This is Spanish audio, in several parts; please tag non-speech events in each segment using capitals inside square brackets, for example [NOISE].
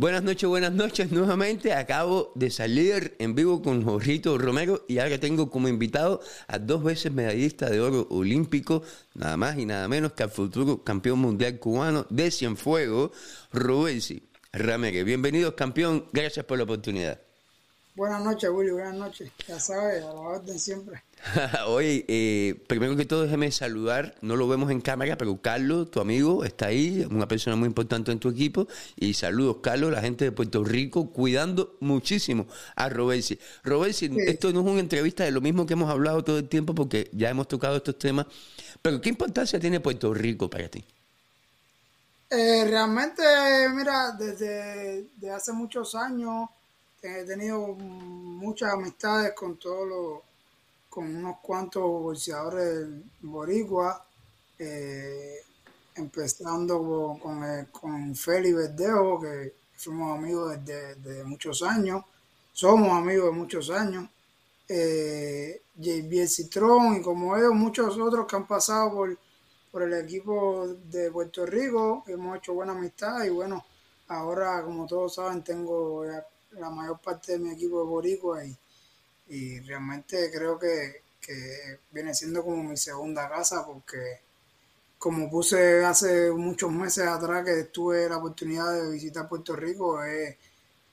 Buenas noches, buenas noches nuevamente. Acabo de salir en vivo con Jorrito Romero y ahora tengo como invitado a dos veces medallista de oro olímpico, nada más y nada menos que al futuro campeón mundial cubano de Cienfuegos, Rubensy Ramírez. Bienvenidos, campeón. Gracias por la oportunidad. Buenas noches, Willy. Buenas noches. Ya sabes, a la orden siempre. [LAUGHS] Oye, eh, primero que todo déjeme saludar, no lo vemos en cámara, pero Carlos, tu amigo, está ahí, una persona muy importante en tu equipo. Y saludos, Carlos, la gente de Puerto Rico, cuidando muchísimo a Robersi. Robersi, esto no es una entrevista de lo mismo que hemos hablado todo el tiempo, porque ya hemos tocado estos temas. Pero ¿qué importancia tiene Puerto Rico para ti? Eh, realmente, mira, desde, desde hace muchos años he tenido muchas amistades con todos los con unos cuantos boxeadores boricua, eh, empezando con, con, Félix Verdejo, que fuimos amigos desde, muchos años, somos amigos de muchos años, eh, JB Citrón y como ellos, muchos otros que han pasado por, por el equipo de Puerto Rico, hemos hecho buena amistad y bueno, ahora como todos saben tengo la mayor parte de mi equipo de Boricua y y realmente creo que, viene siendo como mi segunda casa porque como puse hace muchos meses atrás que tuve la oportunidad de visitar Puerto Rico, es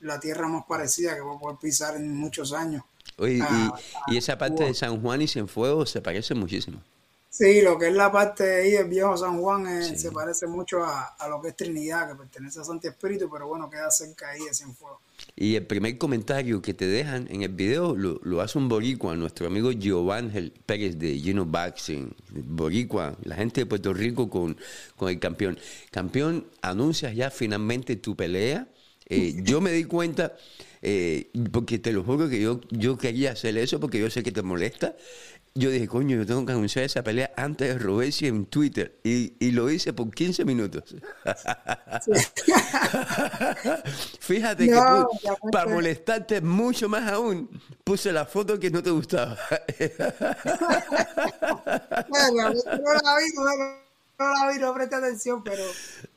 la tierra más parecida que voy a poder pisar en muchos años. Oye, y, ah, esa parte de San Juan y Cienfuegos se parece muchísimo. Sí, lo que es la parte de ahí del viejo San Juan eh, se parece mucho a, lo que es Trinidad, que pertenece a Santi Espíritu, pero bueno, queda cerca ahí de Cienfuegos. Y el primer comentario que te dejan en el video lo, hace un boricua, nuestro amigo Giovanni Pérez de Gino Boxing, boricua, la gente de Puerto Rico con, con el campeón. Campeón, anuncias ya finalmente tu pelea. Eh, [LAUGHS] yo me di cuenta, eh, porque te lo juro que yo, yo quería hacer eso porque yo sé que te molesta yo dije, coño, yo tengo que anunciar esa pelea antes de Robesi en Twitter. Y, lo hice por 15 minutos. [LAUGHS] Fíjate que para molestarte mucho más aún, puse la foto que no te gustaba. [LAUGHS] bueno, no la vi, no, la vi, no presté atención, pero,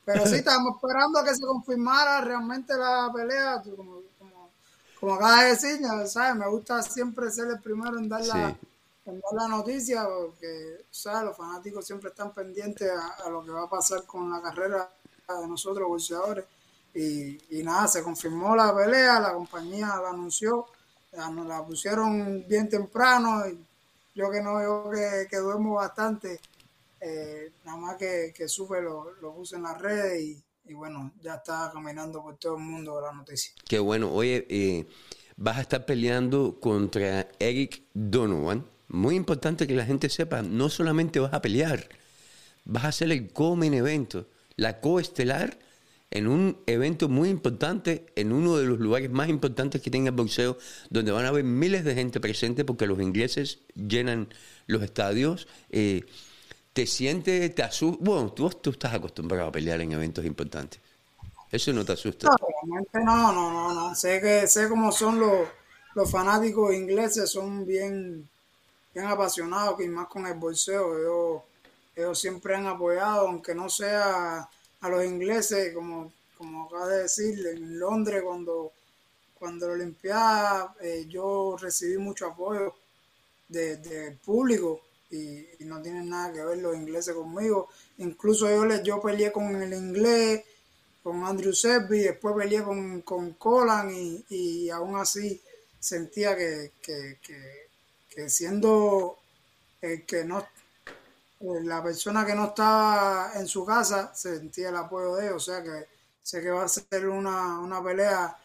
pero sí, estábamos esperando que se confirmara realmente la pelea. Como, como, como acabas de decir, ¿sabes? Me gusta siempre ser el primero en dar la la noticia porque los fanáticos siempre están pendientes a, lo que va a pasar con la carrera de nosotros boxeadores. Y, nada, se confirmó la pelea, la compañía la anunció, la, la pusieron bien temprano y yo que no, yo que, duermo bastante, eh, nada más que, que supe lo, lo puse en las redes y, bueno, ya está caminando por todo el mundo la noticia. Qué bueno, oye, eh, vas a estar peleando contra Eric Donovan muy importante que la gente sepa, no solamente vas a pelear, vas a hacer el co-main evento, la coestelar en un evento muy importante, en uno de los lugares más importantes que tenga el boxeo, donde van a haber miles de gente presente porque los ingleses llenan los estadios. Eh, ¿Te sientes, te asusta? Bueno, tú, tú estás acostumbrado a pelear en eventos importantes. ¿Eso no te asusta? No, no, no, no. Sé, que, sé cómo son los, los fanáticos ingleses, son bien bien apasionados, y más con el bolseo. Ellos, siempre han apoyado, aunque no sea a los ingleses, como, como acaba de decir, en Londres cuando, cuando la Olimpiada eh, yo recibí mucho apoyo del de público y, no tienen nada que ver los ingleses conmigo. Incluso yo, yo peleé con el inglés, con Andrew Selby, después peleé con, con Colan y, y aún así sentía que que siendo el que no eh, la persona que no estaba en su casa sentía el apoyo de él, o sea que sé que va a ser una, pelea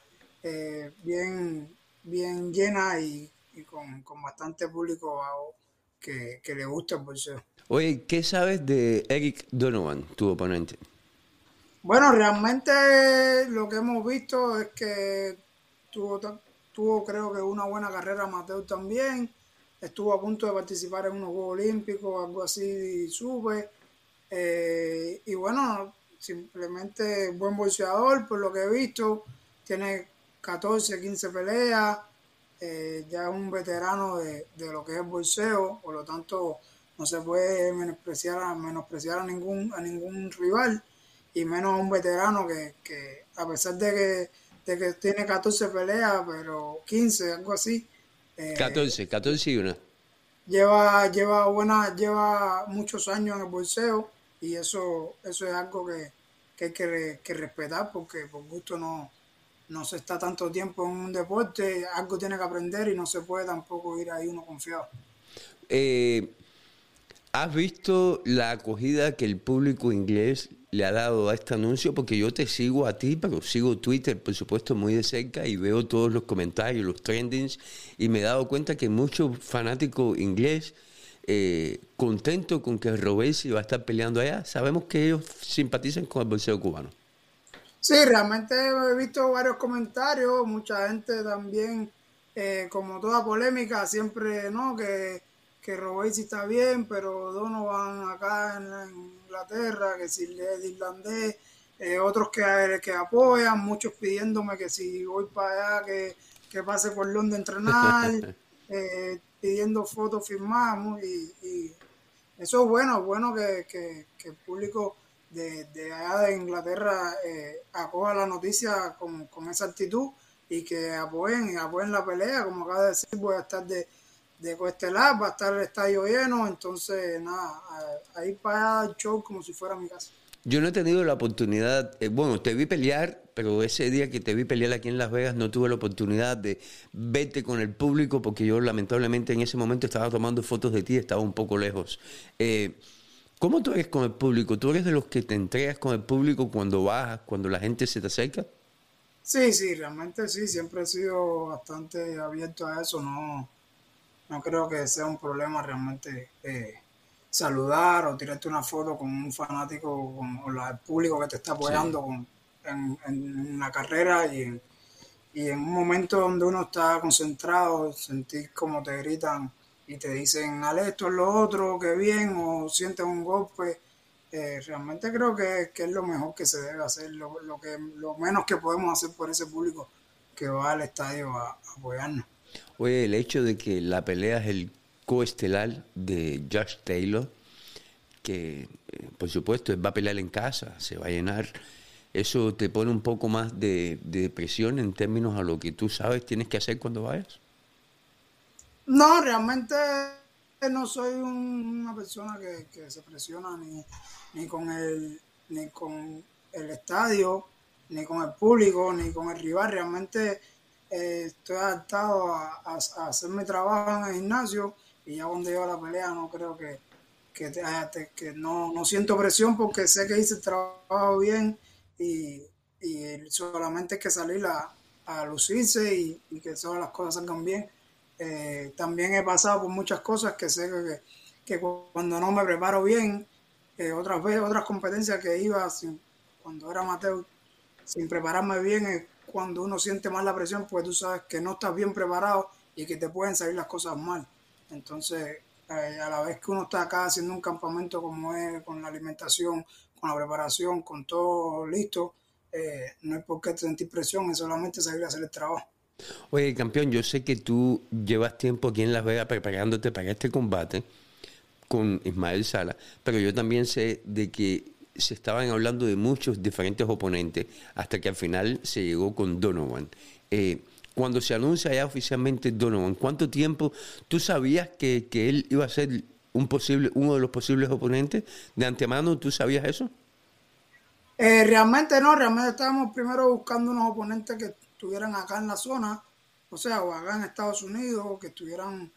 eh, bien, bien llena y, con, bastante público que, le gusta el boxeo. Oye, ¿qué sabes de Eric Donovan, tu oponente? Bueno, realmente lo que hemos visto es que tuvo, tuvo creo que una buena carrera amateur también estuvo a punto de participar en unos Juegos Olímpicos, algo así, y sube. Eh, y bueno, simplemente buen boxeador, por lo que he visto, tiene 14, 15 peleas, eh, ya es un veterano de, lo que es el bolseo, por lo tanto no se puede menospreciar a, menospreciar a ningún, a ningún rival. y menos un veterano que, que a pesar de que, de que tiene 14 peleas, pero 15, algo así. 14, 14 y una. Lleva, lleva, buena, lleva muchos años en el bolseo y eso, eso es algo que, que hay que, que respetar porque por gusto no, no se está tanto tiempo en un deporte, algo tiene que aprender y no se puede tampoco ir ahí uno confiado. Eh, ¿Has visto la acogida que el público inglés le ha dado a este anuncio? Porque yo te sigo a ti, pero sigo Twitter, por supuesto, muy de cerca y veo todos los comentarios, los trendings, y me he dado cuenta que muchos fanáticos inglés eh, contentos con que Robesi va a estar peleando allá. Sabemos que ellos simpatizan con el boxeo cubano. Sí, realmente he visto varios comentarios, mucha gente también, eh, como toda polémica, siempre, ¿no? Que, que Robesi está bien, pero Donovan acá en, Inglaterra, que si le es irlandés, eh, otros que, que apoyan, muchos pidiéndome que si voy para allá, que, que pase por Londres a entrenar, [LAUGHS] eh, pidiendo fotos firmadas, y, y, eso es bueno, es bueno que, que, que el público de, de allá de Inglaterra eh, acoja la noticia con, con, esa actitud y que apoyen, y apoyen la pelea. Como acaba de decir, voy a estar de, de Coestelar, va a estar el estadio lleno, entonces nada, ahí para el show como si fuera mi casa. Yo no he tenido la oportunidad, eh, bueno, te vi pelear, pero ese día que te vi pelear aquí en Las Vegas no tuve la oportunidad de verte con el público porque yo lamentablemente en ese momento estaba tomando fotos de ti, estaba un poco lejos. Eh, ¿Cómo tú eres con el público? ¿Tú eres de los que te entregas con el público cuando bajas, cuando la gente se te acerca? Sí, sí, realmente sí, siempre he sido bastante abierto a eso, no, no creo que sea un problema realmente eh, saludar o tirarte una foto con un fanático con, o el público que te está apoyando con, en, en, una carrera y en, y en un momento donde uno está concentrado, sentir como te gritan y te dicen, al esto, lo otro, que bien, o sienten un golpe. Eh, realmente creo que, que, es lo mejor que se debe hacer, lo, lo, que, lo menos que podemos hacer por ese público que va al estadio a, a apoyarnos. Oye, el hecho de que la pelea es el coestelar de Josh Taylor, que eh, por supuesto va a pelear en casa, se va a llenar, eso te pone un poco más de, presión en términos a lo que tú sabes tienes que hacer cuando vayas. No, realmente no soy una persona que, que se presiona ni, ni, con el, ni con el estadio, ni con el público, ni con el rival. Realmente eh, estoy adaptado a, hacer mi trabajo en el gimnasio y ya cuando llego a la pelea no creo que, que, te, que no, no siento presión porque sé que hice el trabajo bien y, y solamente hay que salir a, a lucirse y, que todas las cosas salgan bien. Eh, también he pasado por muchas cosas que sé que, que cuando no me preparo bien, eh, otras veces, otras competencias que iba sin, cuando era amateur, sin prepararme bien, es cuando uno siente más la presión, pues tú sabes que no estás bien preparado y que te pueden salir las cosas mal. Entonces, eh, a la vez que uno está acá haciendo un campamento como es, con la alimentación, con la preparación, con todo listo, eh, no hay por qué sentir presión, es solamente salir a hacer el trabajo. Oye, campeón, yo sé que tú llevas tiempo aquí en Las Vegas preparándote para este combate con Ismael Sala, pero yo también sé de que se estaban hablando de muchos diferentes oponentes hasta que al final se llegó con Donovan. Eh, cuando se anuncia ya oficialmente Donovan, ¿cuánto tiempo tú sabías que, que, él iba a ser un posible, uno de los posibles oponentes? ¿De antemano tú sabías eso? Eh, realmente no, realmente estábamos primero buscando unos oponentes que estuvieran acá en la zona, o sea, o acá en Estados Unidos, que estuvieran,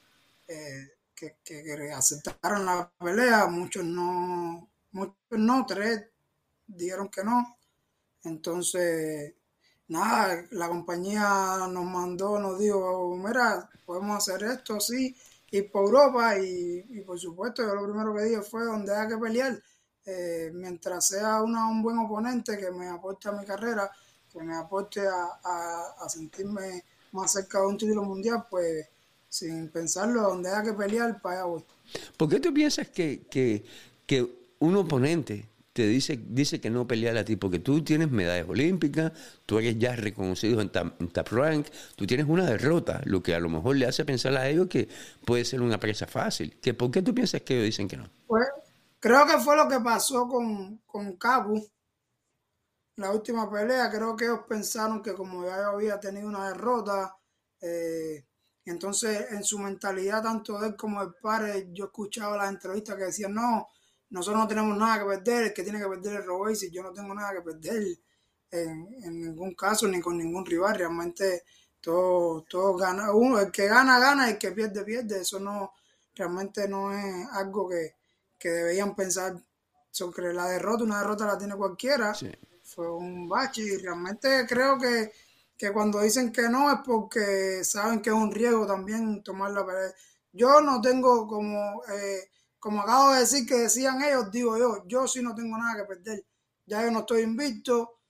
eh, que, que, que, aceptaran la pelea, muchos no, muchos no, tres dijeron que no. Entonces, nada, la compañía nos mandó, nos dijo, mira, podemos hacer esto así, ir por Europa y, y, por supuesto yo lo primero que dije fue donde hay que pelear, eh, mientras sea una, un buen oponente que me aporte a mi carrera, que me aporte a, a, sentirme más cerca de un título mundial, pues sin pensarlo, donde haya que pelear, para allá voy. ¿Por qué tú piensas que, que un oponente te dice, dice que no pelear a ti? Porque tú tienes medallas olímpicas, tú eres ya reconocido en en top Rank, tú tienes una derrota, lo que a lo mejor le hace pensar a ellos que puede ser una presa fácil. ¿Que ¿Por qué tú piensas que ellos dicen que no? Pues creo que fue lo que pasó con, con Cabu la última pelea, creo que ellos pensaron que como ya había tenido una derrota, eh, entonces en su mentalidad, tanto él como el padre, yo escuchaba las entrevistas que decían, no, nosotros no tenemos nada que perder, el que tiene que perder es Robert, y yo no tengo nada que perder en, en, ningún caso, ni con ningún rival, realmente todo, todo gana, uno, el que gana, gana, y el que pierde, pierde, eso no, realmente no es algo que, que deberían pensar sobre la derrota, una derrota la tiene cualquiera, fue un bache y realmente creo que, que, cuando dicen que no es porque saben que es un riesgo también tomar la pelea. Yo no tengo como, eh, como acabo de decir que decían ellos, digo yo, yo sí no tengo nada que perder, ya yo no estoy invicto,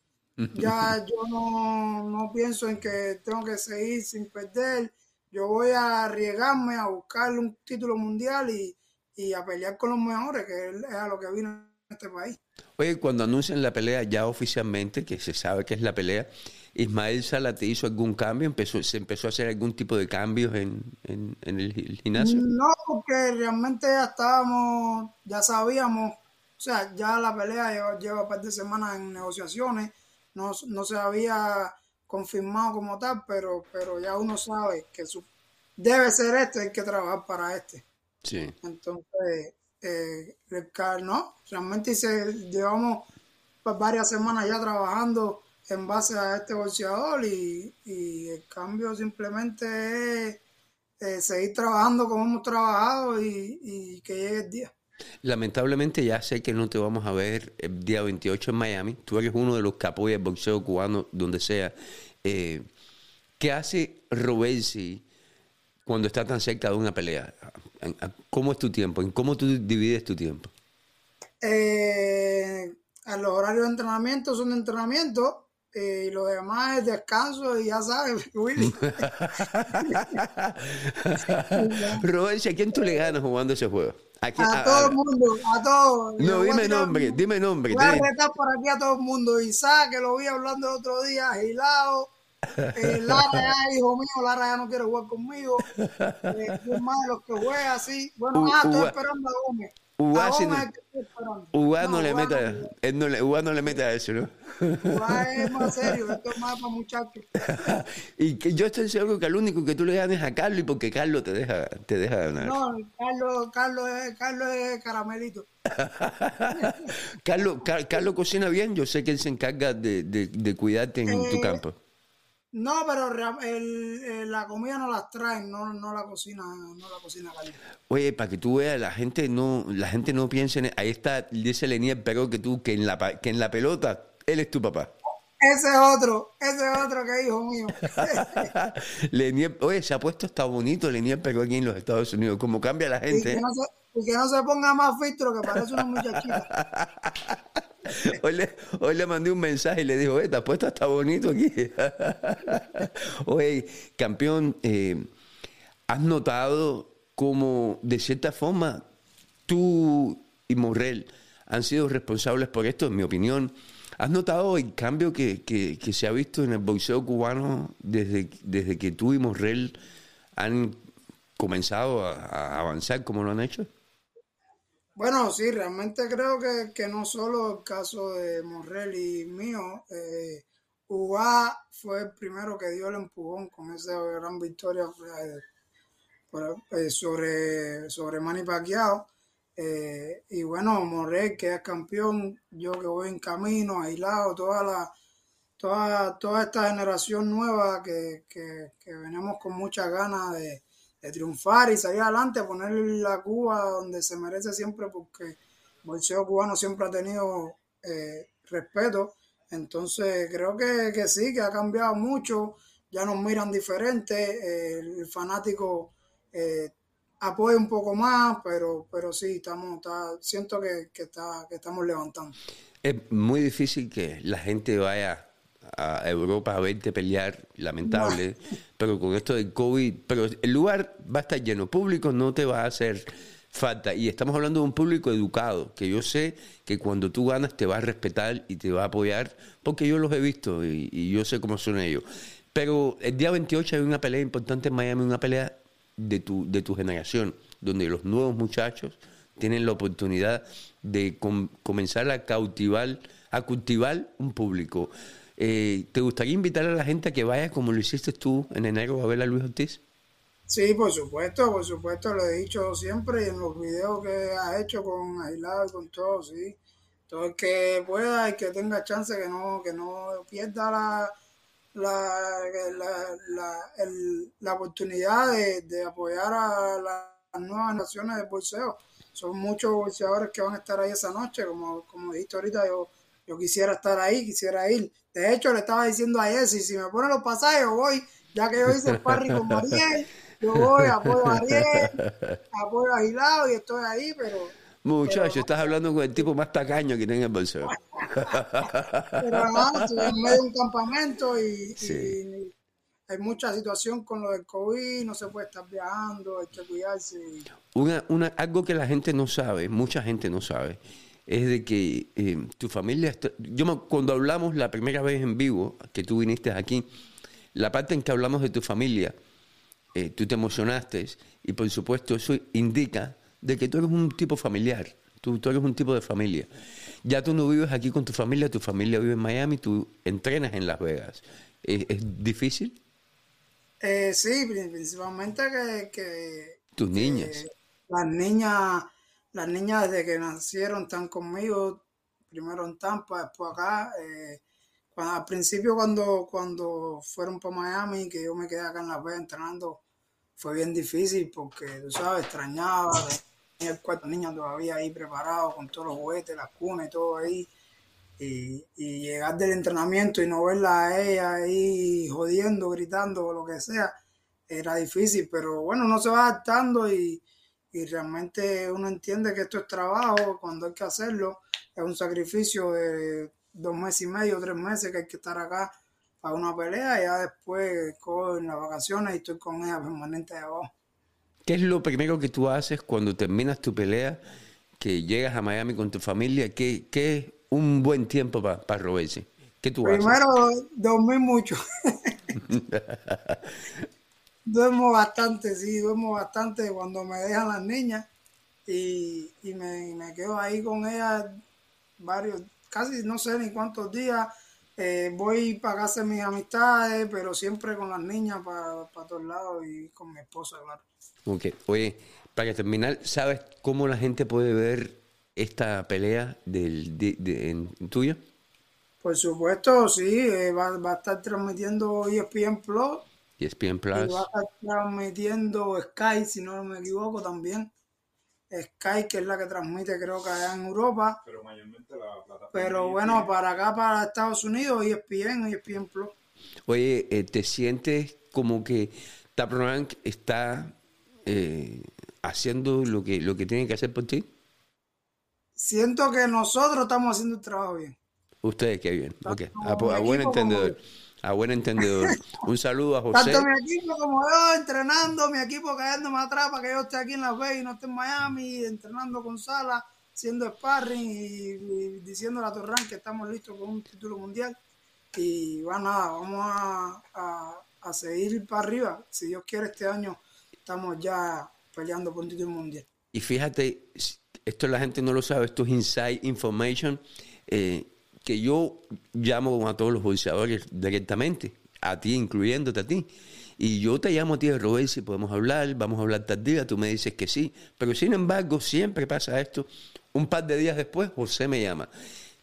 ya [LAUGHS] yo no, no pienso en que tengo que seguir sin perder, yo voy a arriesgarme a buscar un título mundial y, y a pelear con los mejores, que es a lo que vino este país. Oye, cuando anuncian la pelea ya oficialmente, que se sabe que es la pelea, ¿Ismael Sala te hizo algún cambio? ¿Empezó, ¿Se empezó a hacer algún tipo de cambios en, en, el gimnasio? No, porque realmente ya estábamos, ya sabíamos, o sea, ya la pelea lleva, lleva un par de semanas en negociaciones, no, no se había confirmado como tal, pero, pero ya uno sabe que su, debe ser este, hay que trabajar para este. Sí. Entonces, eh, no, realmente llevamos varias semanas ya trabajando en base a este boxeador y, el cambio simplemente es seguir trabajando como hemos trabajado y, que llegue el día. Lamentablemente ya sé que no te vamos a ver el día 28 en Miami. Tú eres uno de los que apoya el boxeo cubano donde sea. Eh, ¿Qué hace Robesi cuando está tan cerca de una pelea? ¿Cómo es tu tiempo? ¿En cómo tú divides tu tiempo? Eh, a los horarios de entrenamiento son de entrenamiento eh, y lo demás es descanso y ya sabes, [LAUGHS] Willy. [LAUGHS] Robert, ¿a quién tú le ganas jugando ese juego? ¿A, todo el mundo, a todos. No, dime nombre, dime nombre. Voy a retar por aquí a todo el mundo. Isaac, que lo vi hablando el otro día, Gilao, eh, Lara ya, hijo mío, Lara ya no quiere jugar conmigo. Eh, más de los que juega así. Bueno, ah, estoy esperando a Gómez. Uba, no, no, le mete, él no le, no le mete a eso, ¿no? Uba es más serio, esto es más para muchachos. [LAUGHS] y que yo estoy seguro que el único que tú le ganes a Carlos y porque Carlos te deja, te deja ganar. No, Carlos, Carlos, es, Carlos es caramelito. [LAUGHS] Carlos, Carlos cocina bien, yo sé que él se encarga de, de, de cuidarte en tu eh, campo. No, pero el, la comida no la traen, no, no la cocina, no la cocina caliente. Oye, para que tú veas, la gente no, la gente no piensa en ahí está, dice Lenier pero que tú, que en la que en la pelota, él es tu papá. Ese es otro, ese es otro que hijo mío. [LAUGHS] Lenier, oye, se ha puesto hasta bonito Lenier pero aquí en los Estados Unidos, como cambia la gente. Y que no se, que no se ponga más filtro, que parece una muchachita. [LAUGHS] Hoy le, mandé un mensaje y le dijo, esta puesta está bonito aquí. [LAUGHS] Oye, campeón, eh, ¿has notado cómo de cierta forma tú y Morrell han sido responsables por esto, en mi opinión? ¿Has notado el cambio que, que, se ha visto en el boxeo cubano desde, desde que tú y Morrell han comenzado a avanzar como lo han hecho? Bueno, sí, realmente creo que, no solo el caso de Morrell y mío, eh, fue el primero que dio el empujón con esa gran victoria eh, eh, sobre, sobre Manny Pacquiao. Eh, y bueno, Morrell que es campeón, yo que voy en camino, aislado, toda la toda, toda esta generación nueva que, que, que venimos con muchas ganas de, triunfar y salir adelante, poner la Cuba donde se merece siempre, porque el boxeo cubano siempre ha tenido eh, respeto. Entonces creo que, que, sí, que ha cambiado mucho, ya nos miran diferente, el fanático eh, apoya un poco más, pero, pero sí, estamos, siento que, que, está, que estamos levantando. Es muy difícil que la gente vaya a Europa a verte pelear, lamentable, pero con esto del COVID, pero el lugar va a estar lleno, público no te va a hacer falta, y estamos hablando de un público educado, que yo sé que cuando tú ganas te va a respetar y te va a apoyar, porque yo los he visto y, yo sé cómo son ellos. Pero el día 28 hay una pelea importante en Miami, una pelea de tu, de tu generación, donde los nuevos muchachos tienen la oportunidad de comenzar a cautivar, a cultivar un público. Eh, ¿Te gustaría invitar a la gente a que vaya como lo hiciste tú en enero a ver a Luis Ortiz? Sí, por supuesto, por supuesto, lo he dicho siempre en los videos que has hecho con Aislado y con todo, sí. Todo el que pueda y que tenga chance que no, que no pierda la, la, la, oportunidad de, apoyar a las nuevas naciones de bolseo. Son muchos bolseadores que van a estar ahí esa noche, como, como dijiste ahorita, yo, yo quisiera estar ahí, quisiera ir. De hecho, le estaba diciendo a Jessy, si me ponen los pasajes, yo voy, ya que yo hice el parry con Mariel yo voy, apoyo a Ariel, apoyo a Gilado y estoy ahí, pero... Muchacho, estás hablando con el tipo más tacaño que tiene el bolseo. pero estoy en medio de un campamento y, hay mucha situación con lo del COVID, no se puede estar viajando, hay que cuidarse. Una, una, algo que la gente no sabe, mucha gente no sabe, es de que eh, tu familia... yo cuando hablamos la primera vez en vivo, que tú viniste aquí, la parte en que hablamos de tu familia, eh, tú te emocionaste y por supuesto eso indica de que tú eres un tipo familiar, tú, eres un tipo de familia. Ya tú no vives aquí con tu familia, tu familia vive en Miami, tú entrenas en Las Vegas. ¿Es, difícil? Eh, sí, principalmente que, tus niñas. Las niñas, las niñas desde que nacieron están conmigo, primero en Tampa, después acá. Eh, al principio cuando, cuando fueron para Miami, que yo me quedé acá en Las Vegas entrenando, fue bien difícil porque, tú sabes, extrañaba, tenía el cuarto niño todavía ahí preparado con todos los juguetes, las cunas y todo ahí. Y, llegar del entrenamiento y no verla a ella ahí jodiendo, gritando o lo que sea, era difícil, pero bueno, uno se va adaptando y, y realmente uno entiende que esto es trabajo, cuando hay que hacerlo, es un sacrificio de dos meses y medio, tres meses que hay que estar acá para una pelea, y ya después en las vacaciones y estoy con ella permanente de abajo. ¿Qué es lo primero que tú haces cuando terminas tu pelea, que llegas a Miami con tu familia? ¿Qué, qué es un buen tiempo para pa ¿Qué tú Primero, dormir mucho. [LAUGHS] duermo bastante, sí, duermo bastante cuando me dejan las niñas y, y me, me, quedo ahí con ellas varios, casi no sé ni cuántos días eh, voy para casa mis amistades, pero siempre con las niñas para, para todos lados y con mi esposa, claro. Ok, oye, para terminar, ¿sabes cómo la gente puede ver esta pelea del, de, en, tuya? Por supuesto, sí, eh, va, va, a estar transmitiendo ESPN Plus. ESPN Plus. Y va a estar transmitiendo Sky, si no me equivoco, también. Sky, que es la que transmite creo que allá en Europa. Pero mayormente la plataforma. Pero bueno, para acá, para Estados Unidos, ESPN, ESPN Plus. Oye, eh, ¿te sientes como que Tap Rank está eh, haciendo lo que, lo que tiene que hacer por ti? Siento que nosotros estamos haciendo el trabajo bien. Ustedes, qué bien. Ok, a, a buen entendedor a buen entendedor. [LAUGHS] Un saludo a José. Tanto mi equipo como yo entrenando, mi equipo cayéndome atrás para que yo esté aquí en Las Vegas y no esté en Miami, entrenando con Sala, haciendo sparring y, diciendo a Torran que estamos listos con un título mundial. Y bueno, nada, vamos a, a, seguir para arriba. Si Dios quiere, este año estamos ya peleando por un título mundial. Y fíjate, esto la gente no lo sabe, esto es inside information. Eh, que yo llamo a todos los boxeadores directamente, a ti, incluyéndote a ti. Y yo te llamo a ti, Robert, si podemos hablar, vamos a hablar tal día, tú me dices que sí. Pero sin embargo, siempre pasa esto. Un par de días después, José me llama.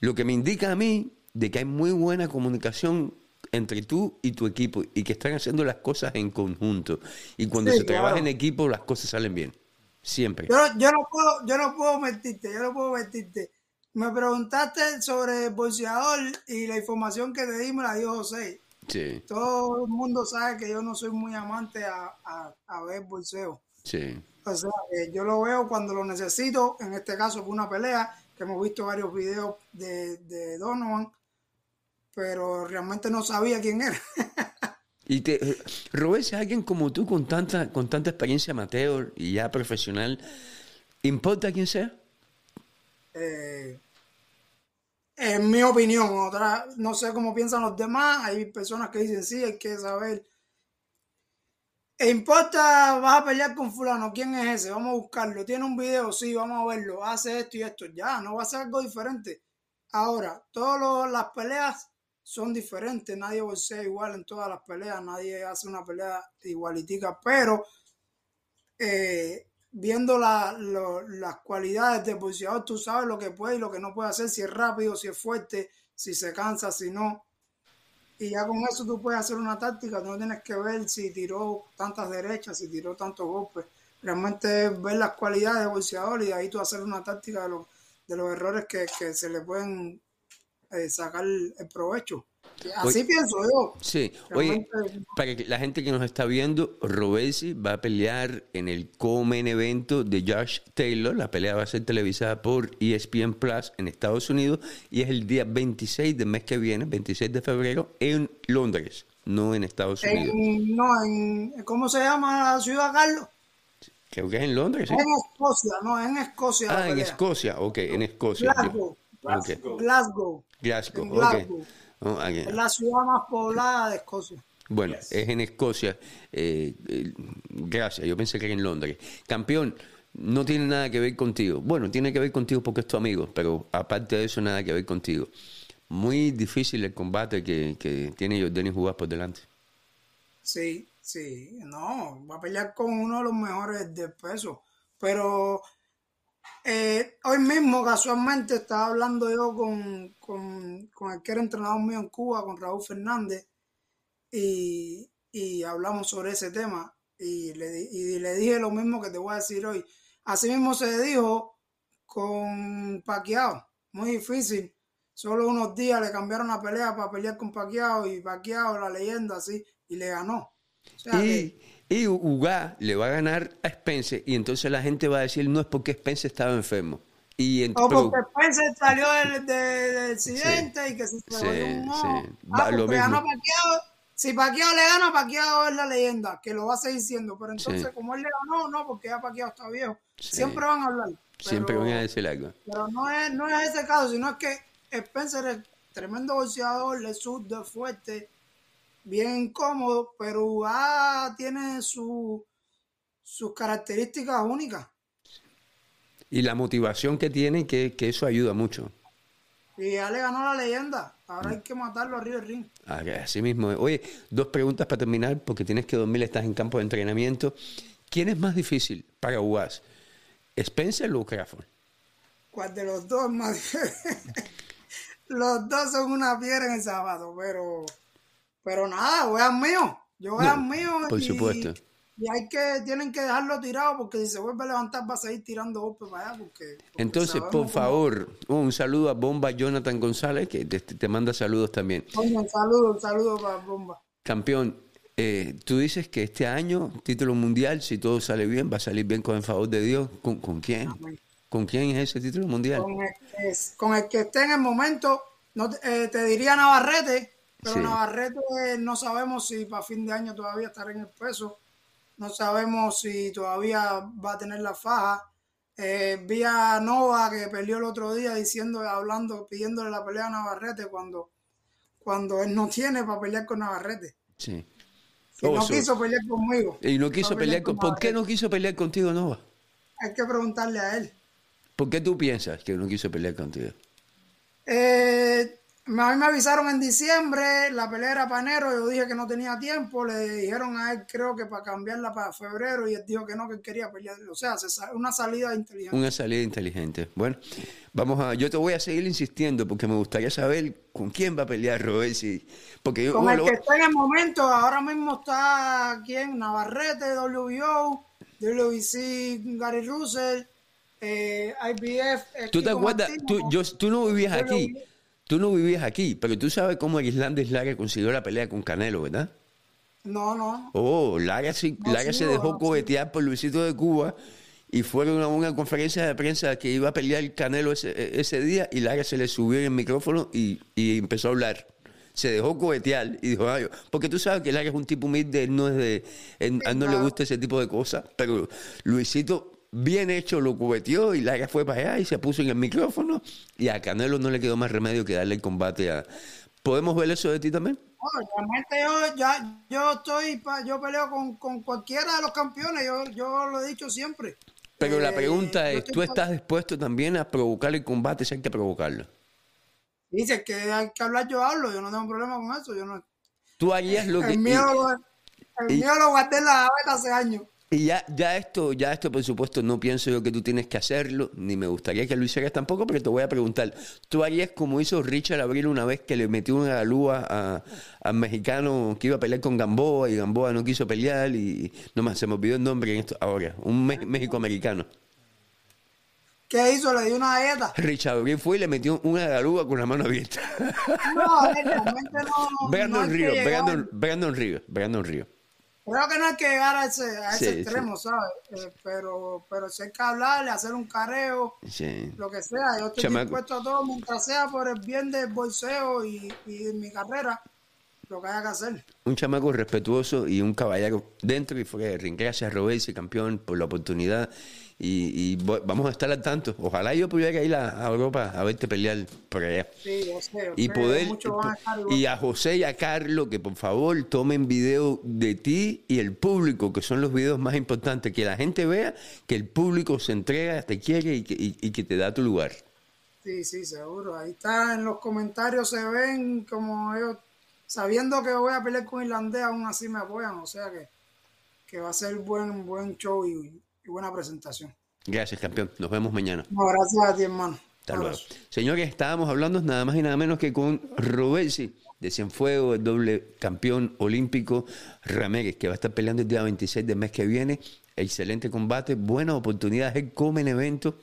Lo que me indica a mí de que hay muy buena comunicación entre tú y tu equipo y que están haciendo las cosas en conjunto. Y cuando se trabaja en equipo, las cosas salen bien. Siempre. Yo, yo, no puedo, yo no puedo mentirte, yo no puedo mentirte. Me preguntaste sobre el bolseador y la información que te di me la dio José. Sí. Todo el mundo sabe que yo no soy muy amante a, a, ver bolseo. Sí. O sea, yo lo veo cuando lo necesito, en este caso fue una pelea, que hemos visto varios videos de, de Donovan, pero realmente no sabía quién era. [LAUGHS] y te, Robert, si alguien como tú con tanta, con tanta experiencia amateur y ya profesional, ¿importa quién sea? Eh, en mi opinión, otra, no sé cómo piensan los demás, hay personas que dicen sí, hay que saber ¿E importa, vas a pelear con fulano, ¿quién es ese? Vamos a buscarlo. ¿Tiene un video? Sí, vamos a verlo. Hace esto y esto. Ya, no va a ser algo diferente. Ahora, todas las peleas son diferentes. Nadie bolsea igual en todas las peleas. Nadie hace una pelea igualitica. Pero eh, viendo la, las cualidades del boxeador, tú sabes lo que puede y lo que no puede hacer. Si es rápido, si es fuerte, si se cansa, si no. Y ya con eso tú puedes hacer una táctica, no tienes que ver si tiró tantas derechas, si tiró tantos golpes. Realmente es ver las cualidades del boxeador y de ahí tú hacer una táctica de, los de los errores que, que se le pueden eh, sacar el provecho. Así pienso yo. Sí, oye, para que la gente que nos está viendo, Robesi va a pelear en el Comen evento de Josh Taylor. La pelea va a ser televisada por ESPN Plus en Estados Unidos y es el día 26 del mes que viene, 26 de febrero, en Londres, no en Estados Unidos. no, en, ¿cómo se llama la ciudad, Carlos? Creo que es en Londres. En Escocia, no, en Escocia. Ah, en Escocia, ok, en Escocia. Glasgow. Glasgow. Glasgow. Glasgow. Es la ciudad más poblada de Escocia. Bueno, es en Escocia. Eh, eh, gracias, yo pensé que era en Londres. Campeón, no tiene nada que ver contigo. Bueno, tiene que ver contigo porque es tu amigo, pero aparte de eso, nada que ver contigo. Muy difícil el combate que, que tiene Jordan jugar por delante. Sí, sí, no, va a pelear con uno de los mejores de peso. Pero eh, hoy mismo, casualmente, estaba hablando yo con, con, el que era entrenador mío en Cuba, con Raúl Fernández, y, hablamos sobre ese tema. Y le, y le dije lo mismo que te voy a decir hoy. Así mismo se dijo con Paquiao, muy difícil. Solo unos días le cambiaron la pelea para pelear con Paquiao y Paquiao, la leyenda, así, y le ganó. Y Uga le va a ganar a Spence y entonces la gente va a decir no es porque Spence estaba enfermo. Y o porque Spence salió del, accidente y que se sí, un ah, lo mismo. si Paquiao le gana, Paquiao es la leyenda, que lo va a seguir siendo. Pero entonces, como él le ganó, no, porque ya Paquiao está viejo. Siempre van a hablar. Siempre van a decir algo. Pero no es, no es ese caso, sino es que Spencer es tremendo boxeador, le de fuerte bien cómodo, pero ah, tiene su, sus características únicas. Y la motivación que tiene, que, que eso ayuda mucho. Y ya le ganó la leyenda. Ahora hay que matarlo arriba del ring. Ah, así mismo. Oye, dos preguntas para terminar, porque tienes que dormir, estás en campo de entrenamiento. ¿Quién es más difícil para UAS? ¿Spencer o Crawford? ¿Cuál de los dos más [LAUGHS] difícil? los dos son una piedra en el sábado, pero pero nada, weón mío. Yo weón mío. Por supuesto. Y hay que, tienen que dejarlo tirado porque si se vuelve a levantar va a seguir tirando golpes para allá. Porque, Entonces, por favor, un saludo a Bomba Jonathan González, que te, manda saludos también. un saludo, un saludo para Bomba. Campeón, eh, tú dices que este año, título mundial, si todo sale bien, va a salir bien con el favor de Dios. ¿Con, quién? ¿Con quién es ese título mundial? Con el, que esté en el momento, no, eh, te diría Navarrete pero Navarrete no sabemos si para fin de año todavía estará en el peso. No sabemos si todavía va a tener la faja. Eh, vi a Nova que peleó el otro día diciendo, hablando, pidiéndole la pelea a Navarrete cuando, cuando él no tiene para pelear con Navarrete. Sí. no oh, quiso pelear conmigo. Y no quiso pelear con, ¿Por qué no quiso pelear contigo, Nova? Hay que preguntarle a él. ¿Por qué tú piensas que no quiso pelear contigo? Eh, a mí me avisaron en diciembre, la pelea era para enero, yo dije que no tenía tiempo, le dijeron a él creo que para cambiarla para febrero y él dijo que no, que él quería pelear. O sea, una salida inteligente. Una salida inteligente. Bueno, vamos a, yo te voy a seguir insistiendo porque me gustaría saber con quién va a pelear Robert. porque con el que está en el momento, ahora mismo está quién, Navarrete, WBO, WBC, Gary Russell, eh, IBF. ¿Tú te acuerdas? Tú, yo, tú no vivías aquí. Tú no vivías aquí, pero tú sabes cómo Islandes Lara consiguió la pelea con Canelo, ¿verdad? No, no. Oh, Lara, se dejó cohetear por Luisito de Cuba y fueron a una conferencia de prensa que iba a pelear Canelo ese, día y Lara se le subió en el micrófono y, empezó a hablar. Se dejó cohetear y dijo, Ay, porque tú sabes que Lara es un tipo humilde, él no es de, él, a él no le gusta ese tipo de cosas, pero Luisito bien hecho lo cubetió y Lara fue para allá y se puso en el micrófono y a Canelo no le quedó más remedio que darle el combate a, ¿Podemos ver eso de ti también? realmente yo, ya, yo estoy, yo peleo con, con, cualquiera de los campeones, yo, yo lo he dicho siempre. Pero la eh, pregunta es, ¿tú estás dispuesto también a provocar el combate si hay que provocarlo? Dice que hay que hablar, yo hablo, yo no tengo problema con eso, yo no... Tú harías lo que... El mío lo guardé en la hace años. Y ya, ya esto, ya esto, por supuesto, no pienso yo que tú tienes que hacerlo, ni me gustaría que lo hicieras tampoco, pero te voy a preguntar. ¿Tú harías como hizo Richard Abril una vez que le metió una galúa al mexicano que iba a pelear con Gamboa y Gamboa no quiso pelear y no más, se me olvidó el nombre en esto ahora, un México-americano. ¿Qué hizo? ¿Le dio una galleta? Richard Abril fue y le metió una galúa con la mano abierta. No, realmente no. [LAUGHS] Brandon, Río, Brandon, Brandon Río, Brandon Río. Creo que no hay que llegar a ese, a ese extremo, ¿sabes? Eh, pero, pero si hay que hablarle, hacer un careo, lo que sea. Yo estoy dispuesto a todo, mientras sea por el bien del bolseo y, y mi carrera, lo que haya que hacer. Un chamaco respetuoso y un caballero dentro y fuera de ring. Gracias, Robesi, campeón, por la oportunidad y, vamos a estar al tanto. Ojalá yo pudiera ir a, Europa a verte pelear por allá. Sí, yo sé, y poder y a José y a Carlos que por favor tomen video de ti y el público, que son los videos más importantes, que la gente vea que el público se entrega, te quiere y que, y, que te da tu lugar. Sí, sí, seguro. Ahí está, en los comentarios se ven como ellos, sabiendo que voy a pelear con Irlandés, aún así me apoyan, o sea que, que va a ser buen, buen show y, y buena presentación. Gracias, campeón. Nos vemos mañana. No, gracias a ti, hermano. Hasta luego. Señores, estábamos hablando nada más y nada menos que con Robesi de Cienfuegos, el doble campeón olímpico Ramírez, que va a estar peleando el día 26 del mes que viene. Excelente combate, buena oportunidad, es como en evento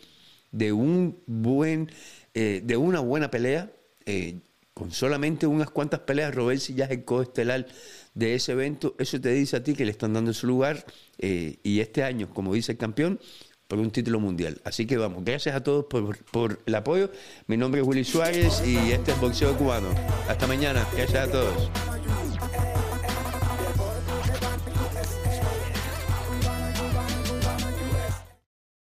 de un buen, eh, de una buena pelea. Eh, con solamente unas cuantas peleas, Robesi ya es el coestelar de ese evento. Eso te dice a ti que le están dando su lugar eh, y este año, como dice el campeón, por un título mundial. Así que vamos, gracias a todos por, por el apoyo. Mi nombre es Willy Suárez y este es Boxeo Cubano. Hasta mañana, gracias a todos.